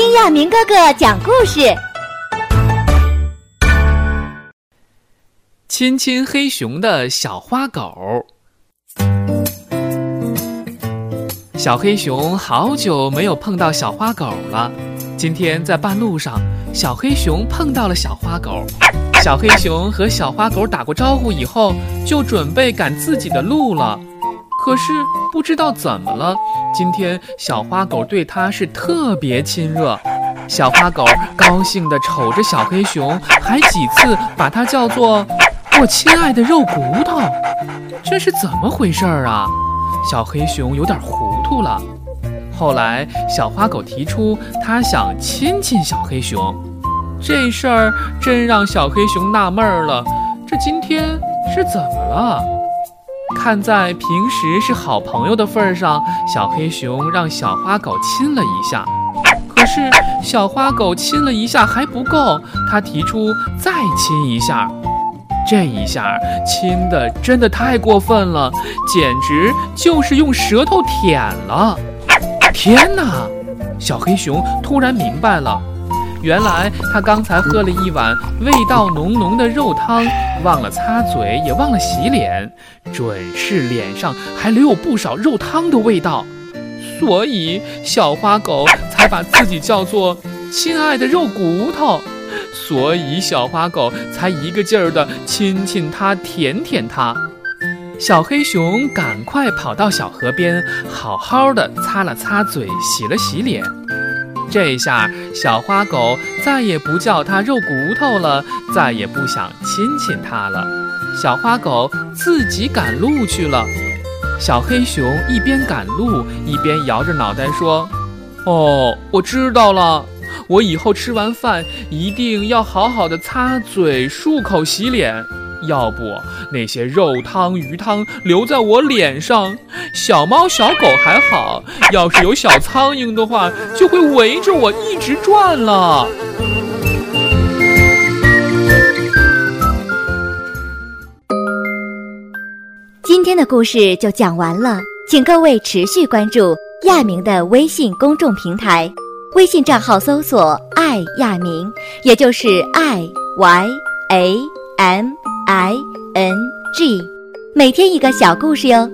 听亚明哥哥讲故事。亲亲黑熊的小花狗，小黑熊好久没有碰到小花狗了。今天在半路上，小黑熊碰到了小花狗。小黑熊和小花狗打过招呼以后，就准备赶自己的路了。可是不知道怎么了，今天小花狗对它是特别亲热。小花狗高兴地瞅着小黑熊，还几次把它叫做“我亲爱的肉骨头”。这是怎么回事儿啊？小黑熊有点糊涂了。后来小花狗提出，它想亲亲小黑熊。这事儿真让小黑熊纳闷了，这今天是怎么了？看在平时是好朋友的份上，小黑熊让小花狗亲了一下。可是小花狗亲了一下还不够，它提出再亲一下。这一下亲的真的太过分了，简直就是用舌头舔了。天哪！小黑熊突然明白了。原来他刚才喝了一碗味道浓浓的肉汤，忘了擦嘴，也忘了洗脸，准是脸上还留有不少肉汤的味道，所以小花狗才把自己叫做“亲爱的肉骨头”，所以小花狗才一个劲儿的亲亲它，舔舔它。小黑熊赶快跑到小河边，好好的擦了擦嘴，洗了洗脸。这下小花狗再也不叫它肉骨头了，再也不想亲亲它了。小花狗自己赶路去了。小黑熊一边赶路一边摇着脑袋说：“哦，我知道了，我以后吃完饭一定要好好的擦嘴、漱口、洗脸。”要不那些肉汤、鱼汤留在我脸上，小猫、小狗还好；要是有小苍蝇的话，就会围着我一直转了。今天的故事就讲完了，请各位持续关注亚明的微信公众平台，微信账号搜索“爱亚明”，也就是 “i y a m”。I n g，每天一个小故事哟。